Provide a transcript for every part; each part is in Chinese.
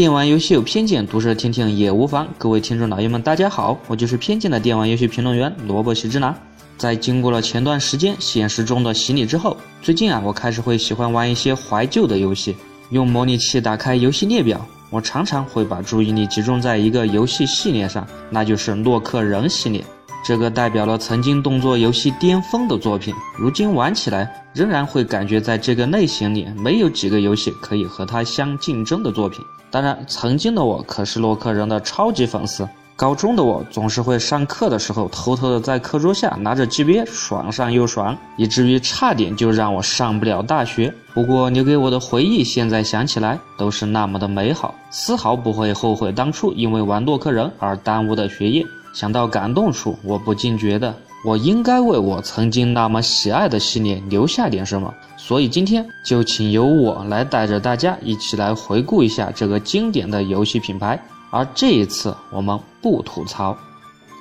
电玩游戏有偏见，读者听听也无妨。各位听众老爷们，大家好，我就是偏见的电玩游戏评论员萝卜喜之男。在经过了前段时间现实中的洗礼之后，最近啊，我开始会喜欢玩一些怀旧的游戏。用模拟器打开游戏列表，我常常会把注意力集中在一个游戏系列上，那就是洛克人系列。这个代表了曾经动作游戏巅峰的作品，如今玩起来仍然会感觉在这个类型里没有几个游戏可以和它相竞争的作品。当然，曾经的我可是洛克人的超级粉丝。高中的我总是会上课的时候偷偷的在课桌下拿着 GB 爽上又爽，以至于差点就让我上不了大学。不过留给我的回忆，现在想起来都是那么的美好，丝毫不会后悔当初因为玩洛克人而耽误的学业。想到感动处，我不禁觉得我应该为我曾经那么喜爱的系列留下点什么。所以今天就请由我来带着大家一起来回顾一下这个经典的游戏品牌。而这一次我们不吐槽。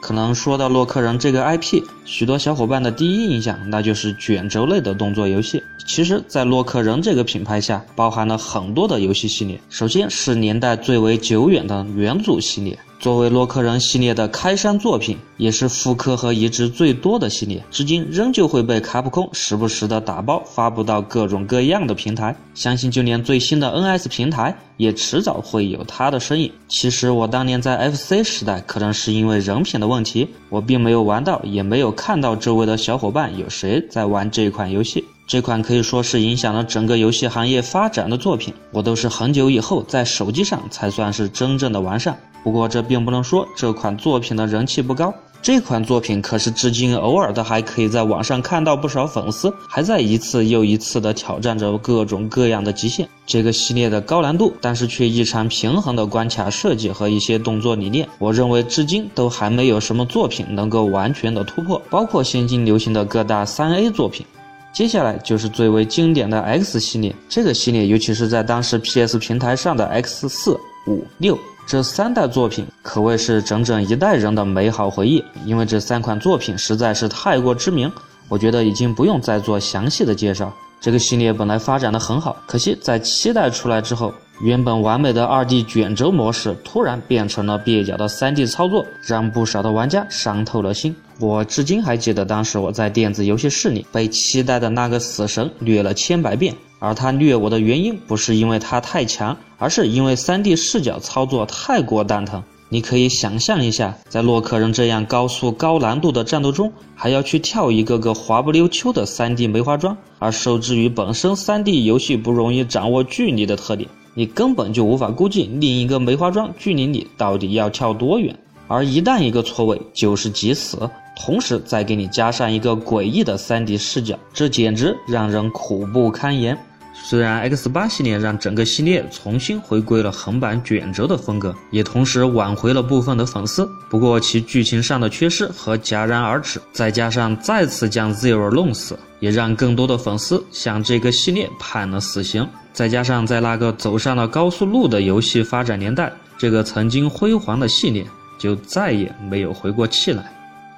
可能说到洛克人这个 IP，许多小伙伴的第一印象那就是卷轴类的动作游戏。其实，在洛克人这个品牌下，包含了很多的游戏系列。首先是年代最为久远的元祖系列。作为洛克人系列的开山作品，也是复刻和移植最多的系列，至今仍旧会被卡普空时不时的打包发布到各种各样的平台。相信就连最新的 NS 平台，也迟早会有它的身影。其实我当年在 FC 时代，可能是因为人品的问题，我并没有玩到，也没有看到周围的小伙伴有谁在玩这款游戏。这款可以说是影响了整个游戏行业发展的作品，我都是很久以后在手机上才算是真正的完善。不过这并不能说这款作品的人气不高，这款作品可是至今偶尔的还可以在网上看到不少粉丝还在一次又一次的挑战着各种各样的极限。这个系列的高难度，但是却异常平衡的关卡设计和一些动作理念，我认为至今都还没有什么作品能够完全的突破，包括现今流行的各大三 A 作品。接下来就是最为经典的 X 系列，这个系列尤其是在当时 PS 平台上的 X 四、五、六这三代作品，可谓是整整一代人的美好回忆。因为这三款作品实在是太过知名，我觉得已经不用再做详细的介绍。这个系列本来发展的很好，可惜在七代出来之后，原本完美的二 D 卷轴模式突然变成了蹩脚的三 D 操作，让不少的玩家伤透了心。我至今还记得，当时我在电子游戏室里被期待的那个死神虐了千百遍，而他虐我的原因不是因为他太强，而是因为 3D 视角操作太过蛋疼。你可以想象一下，在洛克人这样高速高难度的战斗中，还要去跳一个个滑不溜秋的 3D 梅花桩，而受制于本身 3D 游戏不容易掌握距离的特点，你根本就无法估计另一个梅花桩距离你到底要跳多远。而一旦一个错位，就是即死。同时再给你加上一个诡异的 3D 视角，这简直让人苦不堪言。虽然 X 八系列让整个系列重新回归了横版卷轴的风格，也同时挽回了部分的粉丝，不过其剧情上的缺失和戛然而止，再加上再次将 Zero 弄死，也让更多的粉丝向这个系列判了死刑。再加上在那个走上了高速路的游戏发展年代，这个曾经辉煌的系列就再也没有回过气来。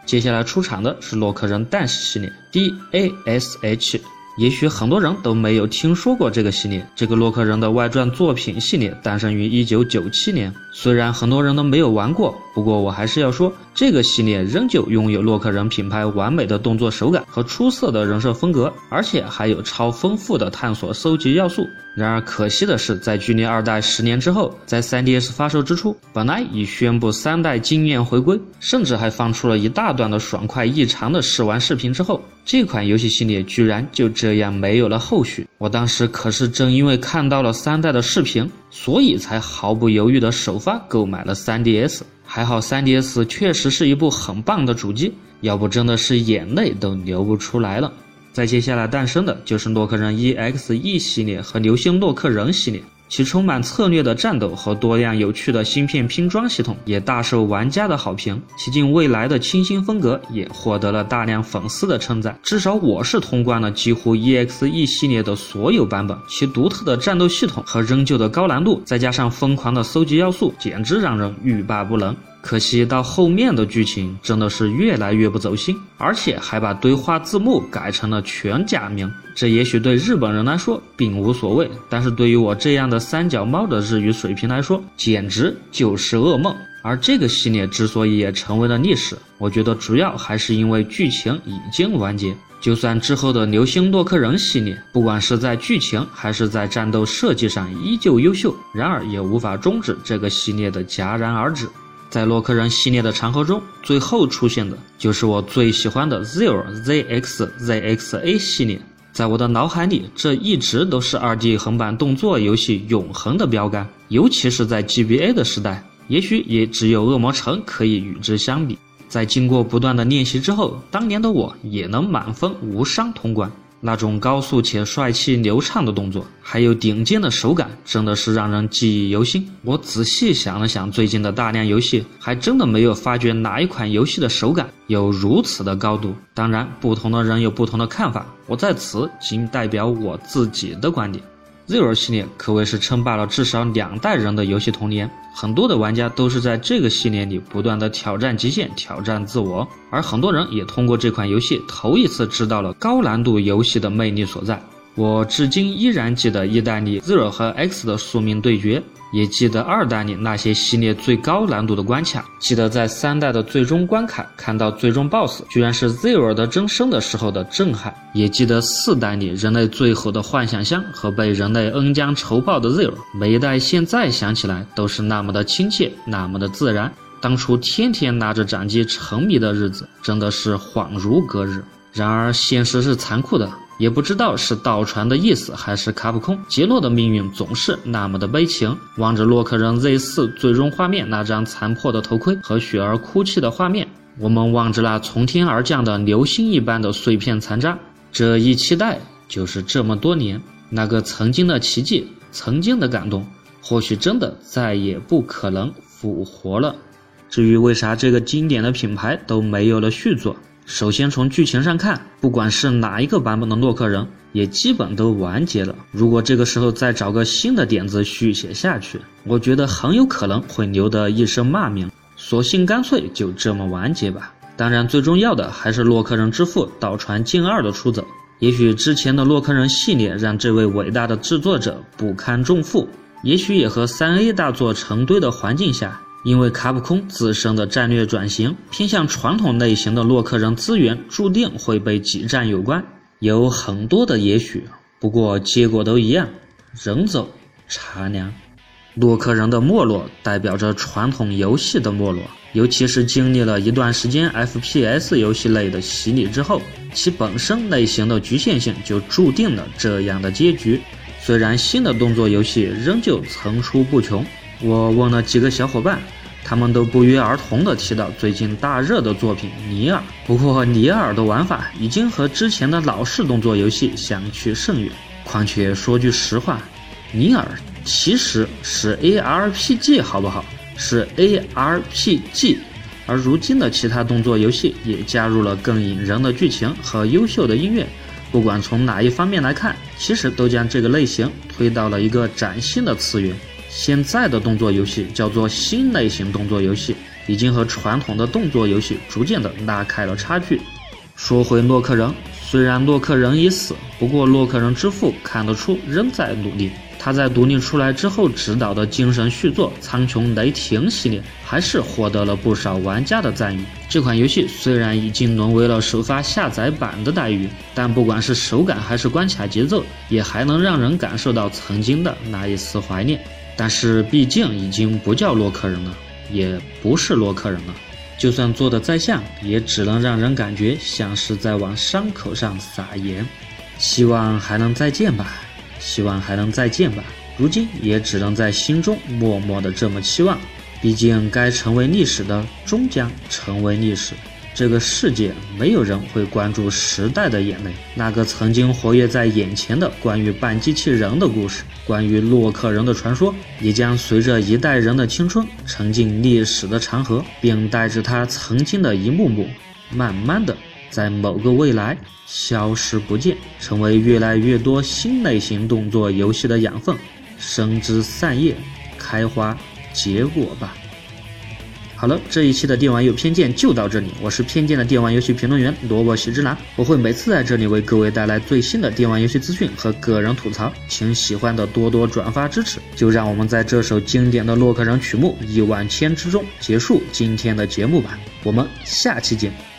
接下来出场的是洛克人战士系列 DASH，也许很多人都没有听说过这个系列。这个洛克人的外传作品系列诞生于一九九七年，虽然很多人都没有玩过，不过我还是要说，这个系列仍旧拥有洛克人品牌完美的动作手感和出色的人设风格，而且还有超丰富的探索搜集要素。然而可惜的是，在距离二代十年之后，在 3DS 发售之初，本来已宣布三代惊艳回归，甚至还放出了一大段的爽快异常的试玩视频之后，这款游戏系列居然就这样没有了后续。我当时可是正因为看到了三代的视频，所以才毫不犹豫的首发购买了 3DS。还好 3DS 确实是一部很棒的主机，要不真的是眼泪都流不出来了。再接下来诞生的就是洛克人 EXE 系列和流星洛克人系列，其充满策略的战斗和多样有趣的芯片拼装系统也大受玩家的好评。其近未来的清新风格也获得了大量粉丝的称赞。至少我是通关了几乎 EXE 系列的所有版本，其独特的战斗系统和仍旧的高难度，再加上疯狂的搜集要素，简直让人欲罢不能。可惜到后面的剧情真的是越来越不走心，而且还把对话字幕改成了全假名。这也许对日本人来说并无所谓，但是对于我这样的三脚猫的日语水平来说，简直就是噩梦。而这个系列之所以也成为了历史，我觉得主要还是因为剧情已经完结。就算之后的流星洛克人系列，不管是在剧情还是在战斗设计上依旧优秀，然而也无法终止这个系列的戛然而止。在洛克人系列的长河中，最后出现的就是我最喜欢的 Zero ZX ZXA 系列。在我的脑海里，这一直都是 2D 横版动作游戏永恒的标杆，尤其是在 GBA 的时代。也许也只有恶魔城可以与之相比。在经过不断的练习之后，当年的我也能满分无伤通关。那种高速且帅气流畅的动作，还有顶尖的手感，真的是让人记忆犹新。我仔细想了想，最近的大量游戏，还真的没有发觉哪一款游戏的手感有如此的高度。当然，不同的人有不同的看法，我在此仅代表我自己的观点。Zero 系列可谓是称霸了至少两代人的游戏童年，很多的玩家都是在这个系列里不断的挑战极限、挑战自我，而很多人也通过这款游戏头一次知道了高难度游戏的魅力所在。我至今依然记得意大利 Zero 和 X 的宿命对决。也记得二代里那些系列最高难度的关卡，记得在三代的最终关卡看到最终 BOSS 居然是 Zero 的真身的时候的震撼，也记得四代里人类最后的幻想乡和被人类恩将仇报的 Zero，每一代现在想起来都是那么的亲切，那么的自然。当初天天拿着掌机沉迷的日子，真的是恍如隔日。然而现实是残酷的。也不知道是倒传的意思，还是卡普空杰洛的命运总是那么的悲情。望着洛克人 Z 四最终画面那张残破的头盔和雪儿哭泣的画面，我们望着那从天而降的流星一般的碎片残渣，这一期待就是这么多年那个曾经的奇迹，曾经的感动，或许真的再也不可能复活了。至于为啥这个经典的品牌都没有了续作？首先从剧情上看，不管是哪一个版本的洛克人，也基本都完结了。如果这个时候再找个新的点子续写下去，我觉得很有可能会留得一身骂名。索性干脆就这么完结吧。当然，最重要的还是洛克人之父岛船进二的出走。也许之前的洛克人系列让这位伟大的制作者不堪重负，也许也和三 A 大作成堆的环境下。因为卡普空自身的战略转型偏向传统类型的洛克人资源注定会被挤占有关，有很多的也许，不过结果都一样，人走茶凉。洛克人的没落代表着传统游戏的没落，尤其是经历了一段时间 FPS 游戏类的洗礼之后，其本身类型的局限性就注定了这样的结局。虽然新的动作游戏仍旧层出不穷。我问了几个小伙伴，他们都不约而同地提到最近大热的作品《尼尔》。不过，《尼尔》的玩法已经和之前的老式动作游戏相去甚远。况且说句实话，《尼尔》其实是 ARPG，好不好？是 ARPG。而如今的其他动作游戏也加入了更引人的剧情和优秀的音乐。不管从哪一方面来看，其实都将这个类型推到了一个崭新的次元。现在的动作游戏叫做新类型动作游戏，已经和传统的动作游戏逐渐的拉开了差距。说回洛克人，虽然洛克人已死，不过洛克人之父看得出仍在努力。他在独立出来之后执导的精神续作《苍穹雷霆》系列，还是获得了不少玩家的赞誉。这款游戏虽然已经沦为了首发下载版的待遇，但不管是手感还是关卡节奏，也还能让人感受到曾经的那一丝怀念。但是毕竟已经不叫洛克人了，也不是洛克人了。就算做的再像，也只能让人感觉像是在往伤口上撒盐。希望还能再见吧，希望还能再见吧。如今也只能在心中默默的这么期望。毕竟该成为历史的，终将成为历史。这个世界没有人会关注时代的眼泪，那个曾经活跃在眼前的关于半机器人的故事，关于洛克人的传说，也将随着一代人的青春沉进历史的长河，并带着他曾经的一幕幕，慢慢的在某个未来消失不见，成为越来越多新类型动作游戏的养分，生枝散叶，开花结果吧。好了，这一期的电玩有偏见就到这里，我是偏见的电玩游戏评论员萝卜喜之郎，我会每次在这里为各位带来最新的电玩游戏资讯和个人吐槽，请喜欢的多多转发支持。就让我们在这首经典的洛克人曲目《一万千》之中结束今天的节目吧，我们下期见。